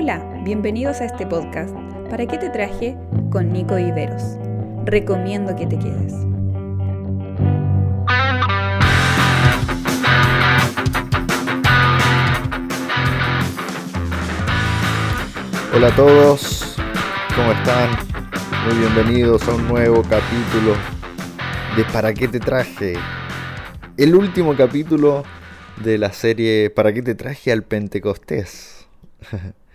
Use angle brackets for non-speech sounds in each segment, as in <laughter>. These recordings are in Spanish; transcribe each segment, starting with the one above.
Hola, bienvenidos a este podcast. ¿Para qué te traje? Con Nico Viveros. Recomiendo que te quedes. Hola a todos, ¿cómo están? Muy bienvenidos a un nuevo capítulo de ¿Para qué te traje? El último capítulo de la serie ¿Para qué te traje al Pentecostés? <laughs>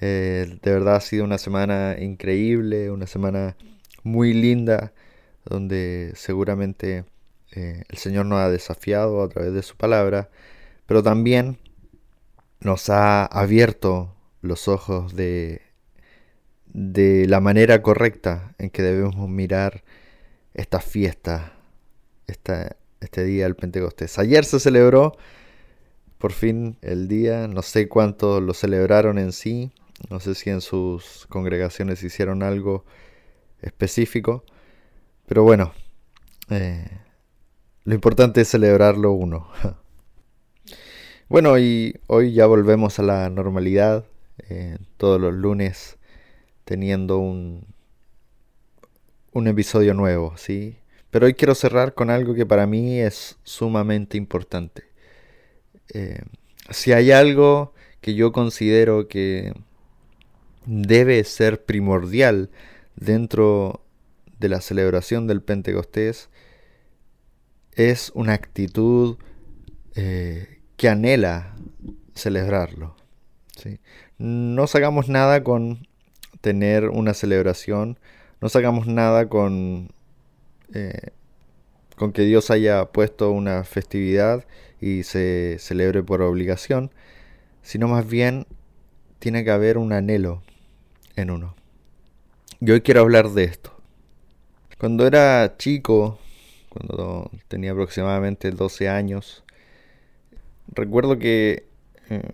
Eh, de verdad ha sido una semana increíble, una semana muy linda, donde seguramente eh, el Señor nos ha desafiado a través de su palabra, pero también nos ha abierto los ojos de, de la manera correcta en que debemos mirar esta fiesta, esta, este día del Pentecostés. Ayer se celebró por fin el día, no sé cuántos lo celebraron en sí, no sé si en sus congregaciones hicieron algo específico, pero bueno, eh, lo importante es celebrarlo uno. <laughs> bueno, y hoy ya volvemos a la normalidad, eh, todos los lunes teniendo un, un episodio nuevo, ¿sí? Pero hoy quiero cerrar con algo que para mí es sumamente importante. Eh, si hay algo que yo considero que debe ser primordial dentro de la celebración del Pentecostés, es una actitud eh, que anhela celebrarlo. No sacamos nada con tener una celebración, no sacamos nada con eh, con que Dios haya puesto una festividad y se celebre por obligación, sino más bien tiene que haber un anhelo en uno. Y hoy quiero hablar de esto. Cuando era chico, cuando tenía aproximadamente 12 años, recuerdo que eh,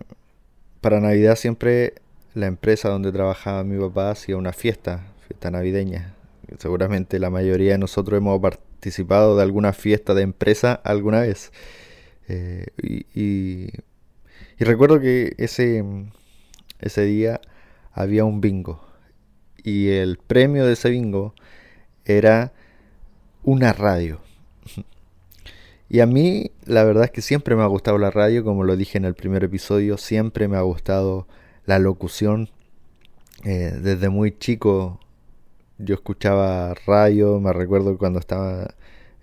para Navidad siempre la empresa donde trabajaba mi papá hacía una fiesta, fiesta navideña, seguramente la mayoría de nosotros hemos participado de alguna fiesta de empresa alguna vez. Eh, y, recuerdo que ese, ese día había un bingo. Y el premio de ese bingo era una radio. Y a mí la verdad es que siempre me ha gustado la radio, como lo dije en el primer episodio, siempre me ha gustado la locución. Eh, desde muy chico yo escuchaba radio, me recuerdo cuando estaba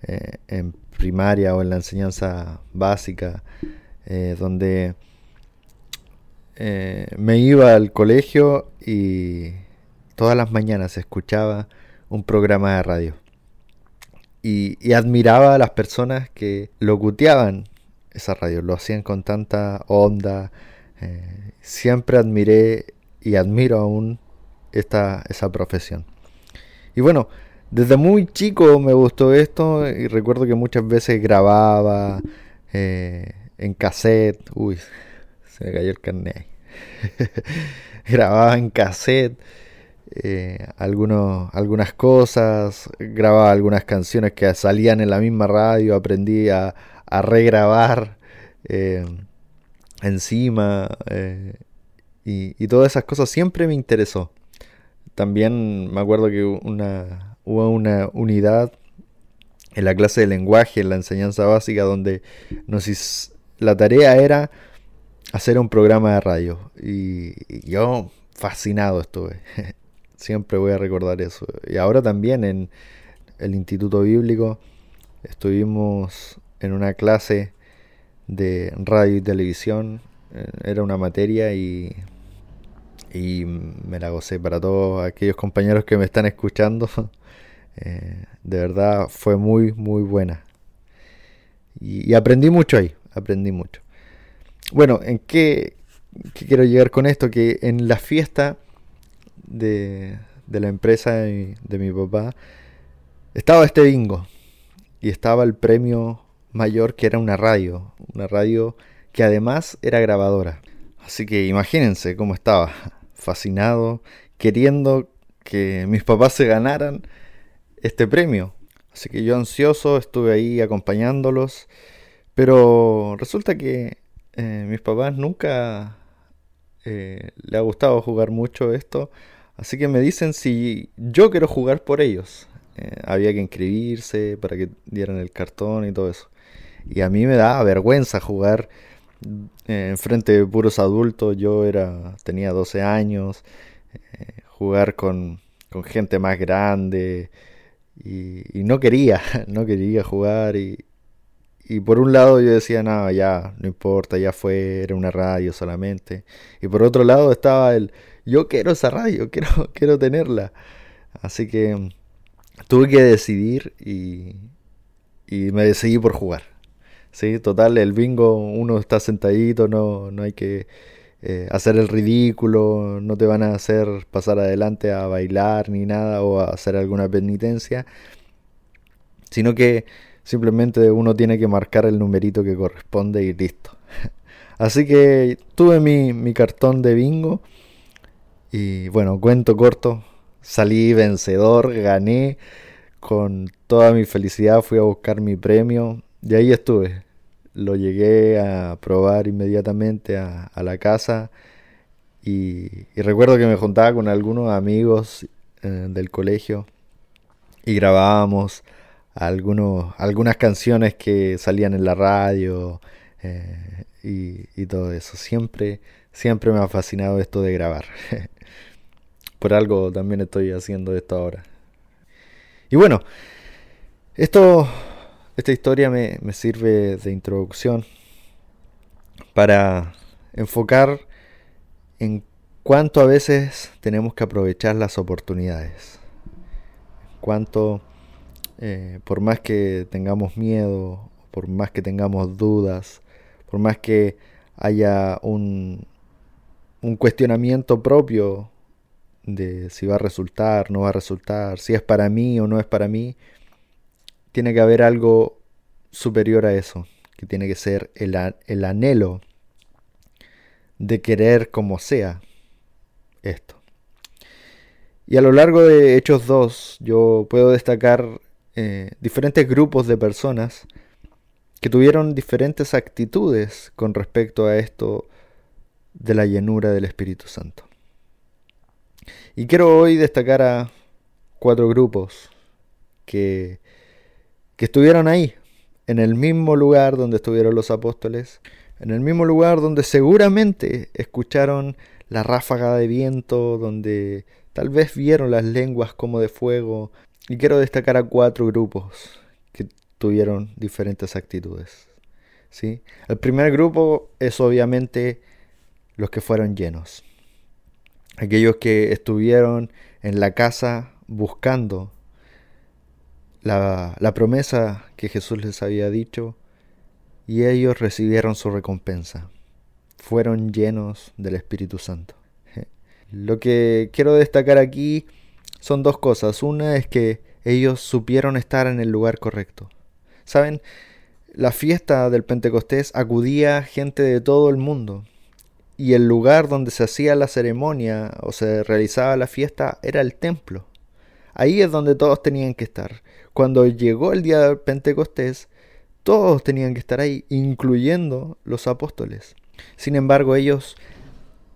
eh, en primaria o en la enseñanza básica, eh, donde eh, me iba al colegio y todas las mañanas escuchaba un programa de radio. Y, admiraba a las personas que locuteaban esa radio, lo hacían con tanta onda. siempre admiré y admiro aún esta, esa profesión. Y bueno, desde muy chico me gustó esto y recuerdo que muchas veces grababa eh, en cassette. Uy, <laughs> se me cayó el carnet <laughs> grababa en cassette eh, algunos, algunas cosas, grababa algunas canciones que salían en la misma radio, aprendí a, regrabar eh, encima y, y todas esas cosas siempre me interesó. También me acuerdo que una, hubo una unidad en la clase de lenguaje, en la enseñanza básica, donde nos la tarea era hacer un programa de radio. Y, yo fascinado estuve. <laughs> Siempre voy a recordar eso. Y ahora también en el Instituto Bíblico estuvimos en una clase de radio y televisión. Eh, era una materia y y me la gocé para todos aquellos compañeros que me están escuchando. <laughs> Eh, de verdad fue muy, muy buena. Y, aprendí mucho ahí, aprendí mucho. Bueno, ¿en qué, quiero llegar con esto? Que en la fiesta de, de la empresa de mi, papá estaba este bingo y estaba el premio mayor que era una radio, una radio que además era grabadora. Así que imagínense cómo estaba fascinado, queriendo que mis papás se ganaran este premio. Así que yo ansioso estuve ahí acompañándolos, pero resulta que eh, mis papás nunca eh, le ha gustado jugar mucho esto, así que me dicen si yo quiero jugar por ellos. Eh, había que inscribirse para que dieran el cartón y todo eso. Y a mí me da vergüenza jugar eh, en frente de puros adultos. Yo era tenía 12 años, jugar con, con, gente más grande y, y, no quería, <laughs> no quería jugar y, y por un lado yo decía, nada, ya, no importa, ya fue, era una radio solamente. Y por otro lado estaba el, yo quiero esa radio, <laughs> quiero, quiero tenerla. Así que mm, tuve que decidir y, y me decidí por jugar. Sí, total, el bingo, uno está sentadito, no, no hay que eh, hacer el ridículo, no te van a hacer pasar adelante a bailar ni nada o a hacer alguna penitencia, sino que Simplemente uno tiene que marcar el numerito que corresponde y listo. <laughs> Así que tuve mi, cartón de bingo. Y bueno, cuento corto. Salí vencedor, gané. Con toda mi felicidad fui a buscar mi premio. Y ahí estuve. Lo llegué a probar inmediatamente a, la casa. Y, recuerdo que me juntaba con algunos amigos eh, del colegio. Y grabábamos algunos, algunas canciones que salían en la radio eh, y, todo eso. Siempre, siempre me ha fascinado esto de grabar. <laughs> Por algo también estoy haciendo esto ahora. Y bueno, esto, esta historia me, me sirve de introducción para enfocar en cuánto a veces tenemos que aprovechar las oportunidades. Cuánto eh, por más que tengamos miedo, por más que tengamos dudas, por más que haya un, cuestionamiento propio de si va a resultar, no va a resultar, si es para mí o no es para mí, tiene que haber algo superior a eso, que tiene que ser el, el anhelo de querer como sea esto. Y a lo largo de Hechos 2 yo puedo destacar eh, diferentes grupos de personas que tuvieron diferentes actitudes con respecto a esto de la llenura del Espíritu Santo. Y quiero hoy destacar a cuatro grupos que, que estuvieron ahí, en el mismo lugar donde estuvieron los apóstoles, en el mismo lugar donde seguramente escucharon la ráfaga de viento, donde tal vez vieron las lenguas como de fuego, y quiero destacar a cuatro grupos que tuvieron diferentes actitudes. ¿sí? El primer grupo es obviamente los que fueron llenos. Aquellos que estuvieron en la casa buscando la, la promesa que Jesús les había dicho y ellos recibieron su recompensa. Fueron llenos del Espíritu Santo. Lo que quiero destacar aquí son dos cosas. Una es que ellos supieron estar en el lugar correcto. ¿Saben? La fiesta del Pentecostés acudía gente de todo el mundo. Y el lugar donde se hacía la ceremonia o se realizaba la fiesta era el templo. Ahí es donde todos tenían que estar. Cuando llegó el día del Pentecostés, todos tenían que estar ahí, incluyendo los apóstoles. Sin embargo, ellos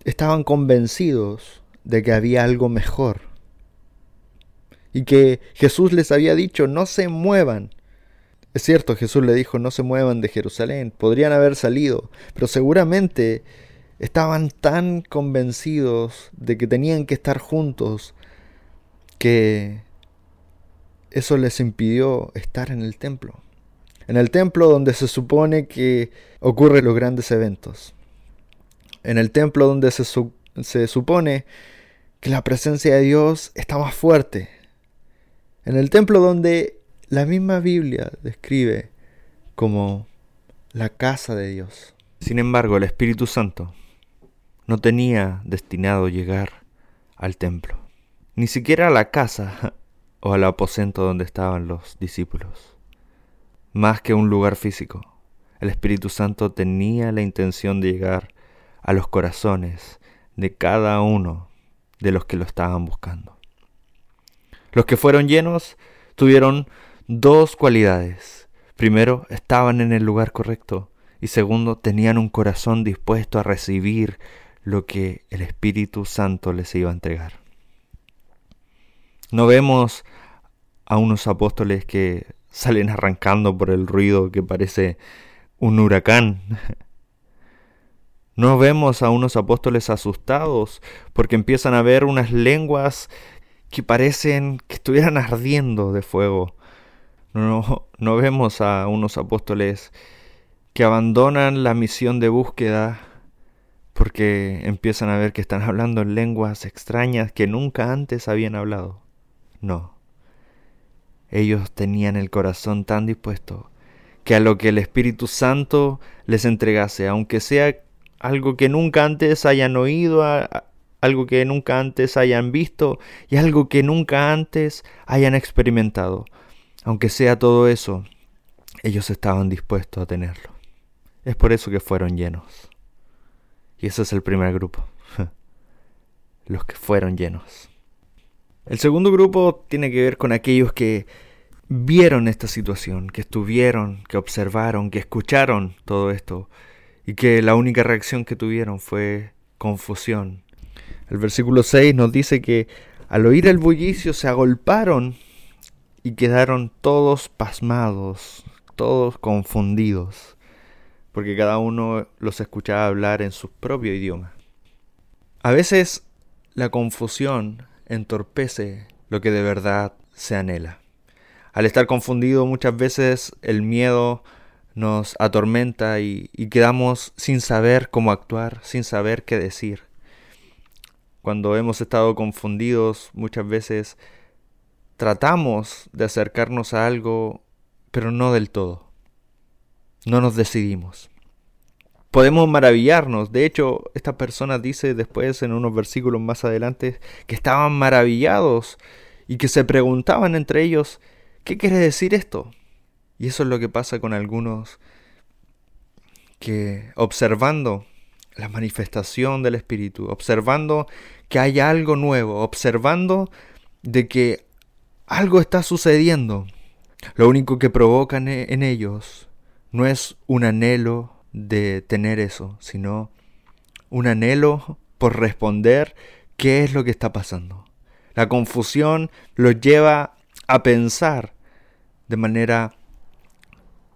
estaban convencidos de que había algo mejor y que Jesús les había dicho no se muevan. Es cierto, Jesús le dijo no se muevan de Jerusalén, podrían haber salido, pero seguramente estaban tan convencidos de que tenían que estar juntos que eso les impidió estar en el templo. En el templo donde se supone que ocurren los grandes eventos. En el templo donde se, se supone que la presencia de Dios está más fuerte, en el templo donde la misma Biblia describe como la casa de Dios. Sin embargo, el Espíritu Santo no tenía destinado llegar al templo, ni siquiera a la casa o al aposento donde estaban los discípulos. Más que un lugar físico, el Espíritu Santo tenía la intención de llegar a los corazones de cada uno de los que lo estaban buscando. Los que fueron llenos tuvieron dos cualidades. Primero, estaban en el lugar correcto. Y segundo, tenían un corazón dispuesto a recibir lo que el Espíritu Santo les iba a entregar. No vemos a unos apóstoles que salen arrancando por el ruido que parece un huracán. <laughs> No vemos a unos apóstoles asustados porque empiezan a ver unas lenguas que parecen que estuvieran <laughs> ardiendo de fuego. No, no vemos a unos apóstoles que abandonan la misión de búsqueda porque empiezan a ver que están hablando en lenguas extrañas que nunca antes habían hablado. No. Ellos tenían el corazón tan dispuesto que a lo que el Espíritu Santo les entregase, aunque sea algo que nunca antes hayan oído, algo que nunca antes hayan visto y algo que nunca antes hayan experimentado. Aunque sea todo eso, ellos estaban dispuestos a tenerlo. Es por eso que fueron llenos. Y ese es el primer grupo. <laughs> Los que fueron llenos. El segundo grupo tiene que ver con aquellos que vieron esta situación, que estuvieron, que observaron, que escucharon todo esto y que la única reacción que tuvieron fue confusión. El versículo 6 nos dice que al oír el bullicio se agolparon y quedaron todos pasmados, todos confundidos, porque cada uno los escuchaba hablar en su propio idioma. A veces la confusión entorpece lo que de verdad se anhela. Al estar confundido muchas veces el miedo nos atormenta y, quedamos sin saber cómo actuar, sin saber qué decir. Cuando hemos estado confundidos muchas veces tratamos de acercarnos a algo, pero no del todo. No nos decidimos. Podemos maravillarnos. De hecho, esta persona dice después en unos versículos más adelante que estaban maravillados y que se preguntaban entre ellos, ¿qué quiere decir esto? Y eso es lo que pasa con algunos que observando la manifestación del Espíritu, observando que hay algo nuevo, observando de que algo está sucediendo, lo único que provocan e-, en ellos no es un anhelo de tener eso, sino un anhelo por responder qué es lo que está pasando. La confusión los lleva a pensar de manera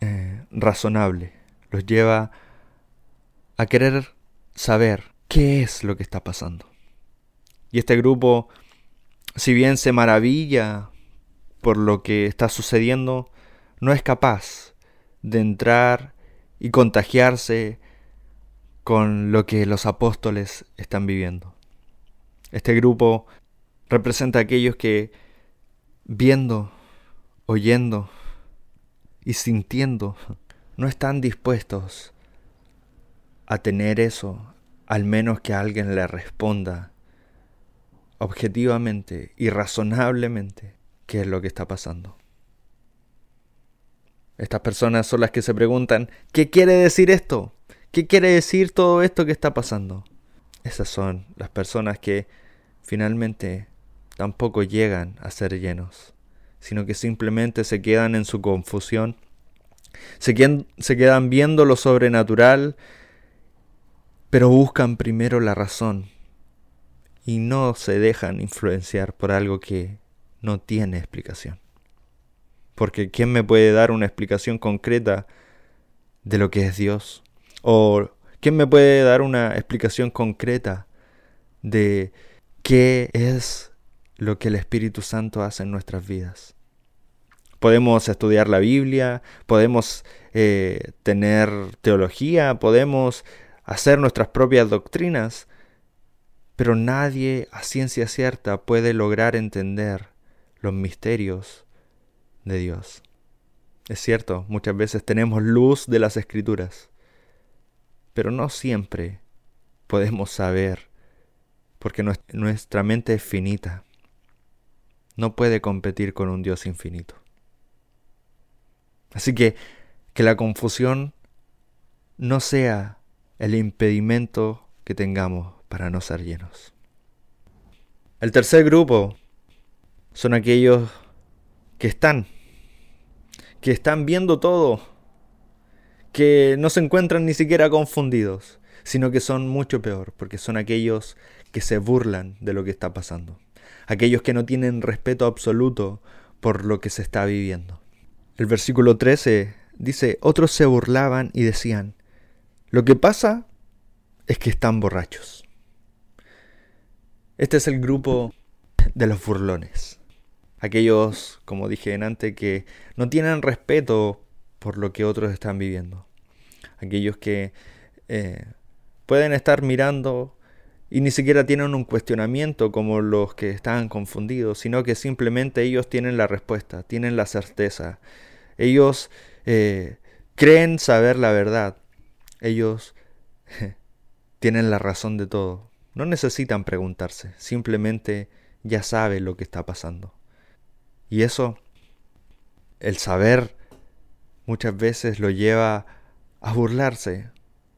eh, razonable, los lleva a querer saber qué es lo que está pasando. Y este grupo, si bien se maravilla por lo que está sucediendo, no es capaz de entrar y contagiarse con lo que los apóstoles están viviendo. Este grupo representa a aquellos que viendo, oyendo, y sintiendo, no están dispuestos a tener eso, al menos que alguien le responda objetivamente y razonablemente qué es lo que está pasando. Estas personas son las que se preguntan, ¿qué quiere decir esto? ¿Qué quiere decir todo esto que está pasando? Esas son las personas que finalmente tampoco llegan a ser llenos sino que simplemente se quedan en su confusión, se quedan, se quedan viendo lo sobrenatural, pero buscan primero la razón y no se dejan influenciar por algo que no tiene explicación. Porque ¿quién me puede dar una explicación concreta de lo que es Dios? ¿O quién me puede dar una explicación concreta de qué es lo que el Espíritu Santo hace en nuestras vidas? Podemos estudiar la Biblia, podemos eh, tener teología, podemos hacer nuestras propias doctrinas, pero nadie a ciencia cierta puede lograr entender los misterios de Dios. Es cierto, muchas veces tenemos luz de las escrituras, pero no siempre podemos saber, porque nuestra mente es finita. No puede competir con un Dios infinito. Así que que la confusión no sea el impedimento que tengamos para no ser llenos. El tercer grupo son aquellos que están, que están viendo todo, que no se encuentran ni siquiera confundidos, sino que son mucho peor, porque son aquellos que se burlan de lo que está pasando, aquellos que no tienen respeto absoluto por lo que se está viviendo. El versículo 13 dice, otros se burlaban y decían, lo que pasa es que están borrachos. Este es el grupo de los burlones. Aquellos, como dije antes, que no tienen respeto por lo que otros están viviendo. Aquellos que eh, pueden estar mirando y ni siquiera tienen un cuestionamiento como los que están confundidos, sino que simplemente ellos tienen la respuesta, tienen la certeza. Ellos eh, creen saber la verdad. Ellos <laughs> tienen la razón de todo. No necesitan preguntarse, simplemente ya saben lo que está pasando. Y eso, el saber, muchas veces lo lleva a burlarse,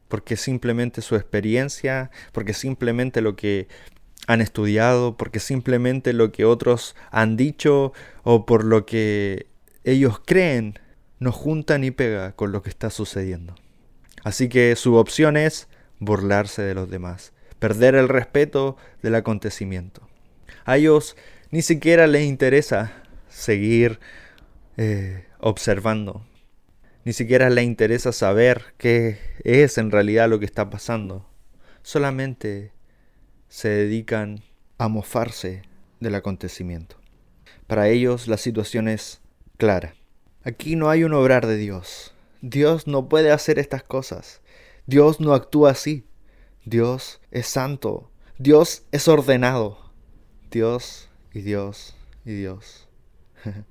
porque simplemente su experiencia, porque simplemente lo que han estudiado, porque simplemente lo que otros han dicho o por lo que ellos creen, no junta ni pega con lo que está sucediendo. Así que su opción es burlarse de los demás perder el respeto del acontecimiento. A ellos ni siquiera les interesa seguir eh, observando, ni siquiera les interesa saber qué es en realidad lo que está pasando. Solamente se dedican a mofarse del acontecimiento. Para ellos la situación es clara. Aquí no hay un obrar de Dios. Dios no puede hacer estas cosas. Dios no actúa así. Dios es santo, Dios es ordenado, Dios y Dios y Dios. <laughs>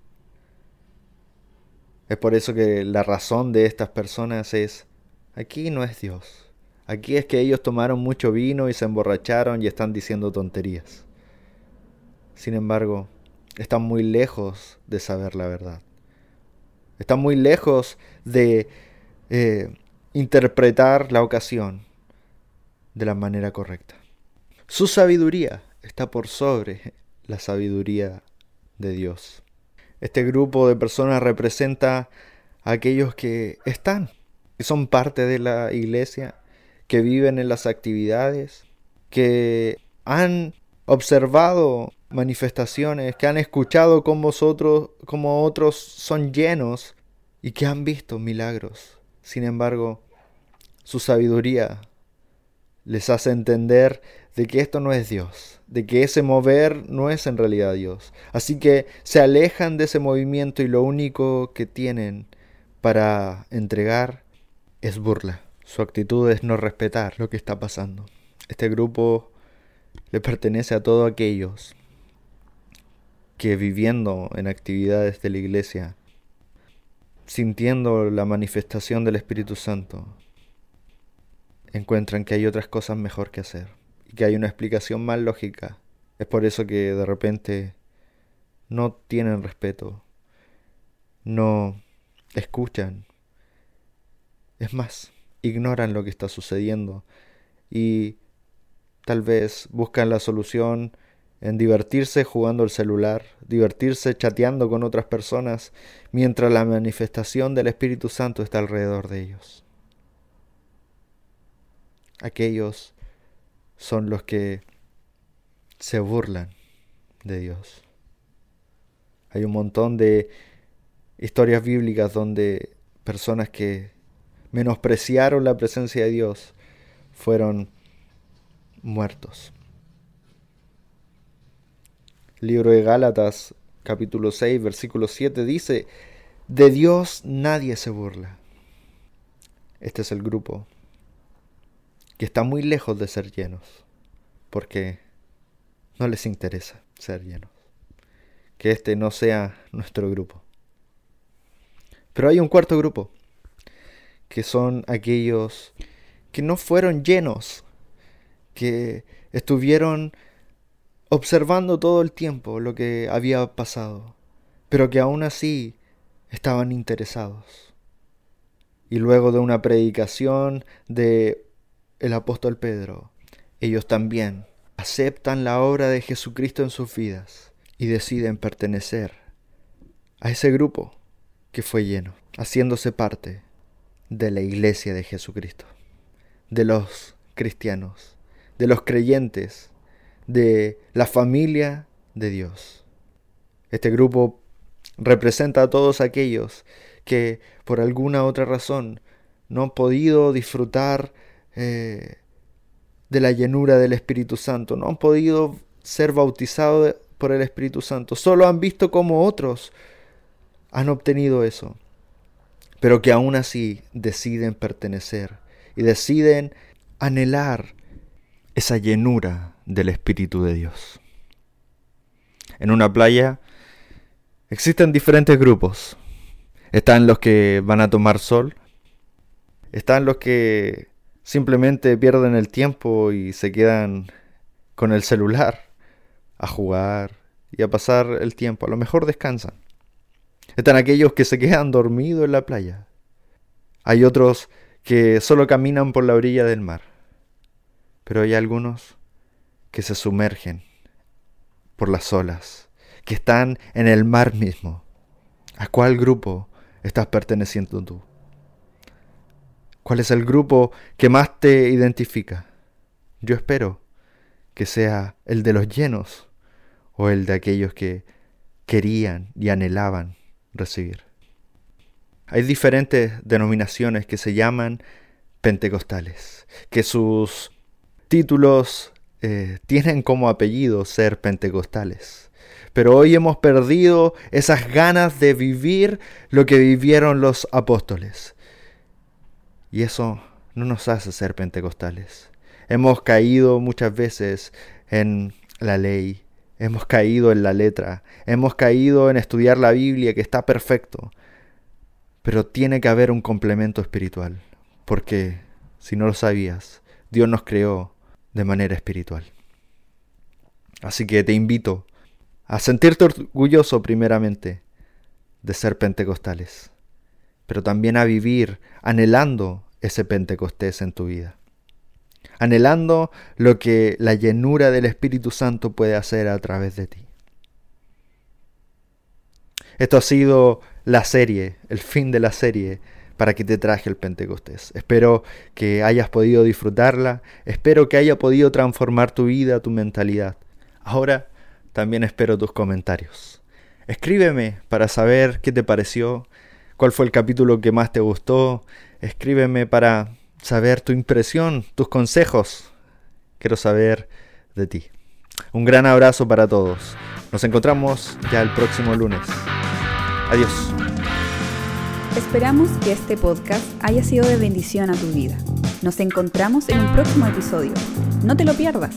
es por eso que la razón de estas personas es, aquí no es Dios, aquí es que ellos tomaron mucho vino y se emborracharon y están diciendo tonterías. Sin embargo, están muy lejos de saber la verdad. Están muy lejos de eh, interpretar la ocasión de la manera correcta. Su sabiduría está por sobre la sabiduría de Dios. Este grupo de personas representa a aquellos que están, que son parte de la iglesia, que viven en las actividades, que han observado manifestaciones, que han escuchado con vosotros, como otros son llenos y que han visto milagros. Sin embargo, su sabiduría les hace entender de que esto no es Dios, de que ese mover no es en realidad Dios. Así que se alejan de ese movimiento y lo único que tienen para entregar es burla. Su actitud es no respetar lo que está pasando. Este grupo le pertenece a todos aquellos que viviendo en actividades de la iglesia, sintiendo la manifestación del Espíritu Santo, encuentran que hay otras cosas mejor que hacer y que hay una explicación más lógica. Es por eso que de repente no tienen respeto, no escuchan, es más, ignoran lo que está sucediendo y tal vez buscan la solución en divertirse jugando el celular, divertirse chateando con otras personas, mientras la manifestación del Espíritu Santo está alrededor de ellos aquellos son los que se burlan de Dios. Hay un montón de historias bíblicas donde personas que menospreciaron la presencia de Dios fueron muertos. libro de Gálatas capítulo 6 versículo 7 dice, de Dios nadie se burla. Este es el grupo que están muy lejos de ser llenos, porque no les interesa ser llenos. Que este no sea nuestro grupo. Pero hay un cuarto grupo, que son aquellos que no fueron llenos, que estuvieron observando todo el tiempo lo que había pasado, pero que aún así estaban interesados. Y luego de una predicación, de el apóstol Pedro, ellos también aceptan la obra de Jesucristo en sus vidas y deciden pertenecer a ese grupo que fue lleno, haciéndose parte de la iglesia de Jesucristo, de los cristianos, de los creyentes, de la familia de Dios. Este grupo representa a todos aquellos que por alguna otra razón no han podido disfrutar eh, de la llenura del Espíritu Santo, no han podido ser bautizados por el Espíritu Santo, solo han visto cómo otros han obtenido eso, pero que aún así deciden pertenecer y deciden anhelar esa llenura del Espíritu de Dios. En una playa existen diferentes grupos. Están los que van a tomar sol, están los que simplemente pierden el tiempo y se quedan con el celular a jugar y a pasar el tiempo. A lo mejor descansan. Están aquellos que se quedan dormidos en la playa. Hay otros que solo caminan por la orilla del mar. Pero hay algunos que se sumergen por las olas, que están en el mar mismo. ¿A cuál grupo estás perteneciendo tú? ¿Cuál es el grupo que más te identifica? Yo espero que sea el de los llenos o el de aquellos que querían y anhelaban recibir. Hay diferentes denominaciones que se llaman pentecostales, que sus títulos eh, tienen como apellido ser pentecostales. Pero hoy hemos perdido esas ganas de vivir lo que vivieron los apóstoles. Y eso no nos hace ser pentecostales. Hemos caído muchas veces en la ley, hemos caído en la letra, hemos caído en estudiar la Biblia que está perfecto. Pero tiene que haber un complemento espiritual, porque si no lo sabías, Dios nos creó de manera espiritual. Así que te invito a sentirte orgulloso primeramente de ser pentecostales pero también a vivir anhelando ese Pentecostés en tu vida. Anhelando lo que la llenura del Espíritu Santo puede hacer a través de ti. Esto ha sido la serie, el fin de la serie para que te traje el Pentecostés. Espero que hayas podido disfrutarla, espero que haya podido transformar tu vida, tu mentalidad. Ahora también espero tus comentarios. Escríbeme para saber qué te pareció, cuál fue el capítulo que más te gustó. Escríbeme para saber tu impresión, tus consejos. Quiero saber de ti. Un gran abrazo para todos. Nos encontramos ya el próximo lunes. Adiós. Esperamos que este podcast haya sido de bendición a tu vida. Nos encontramos en un próximo episodio. No te lo pierdas.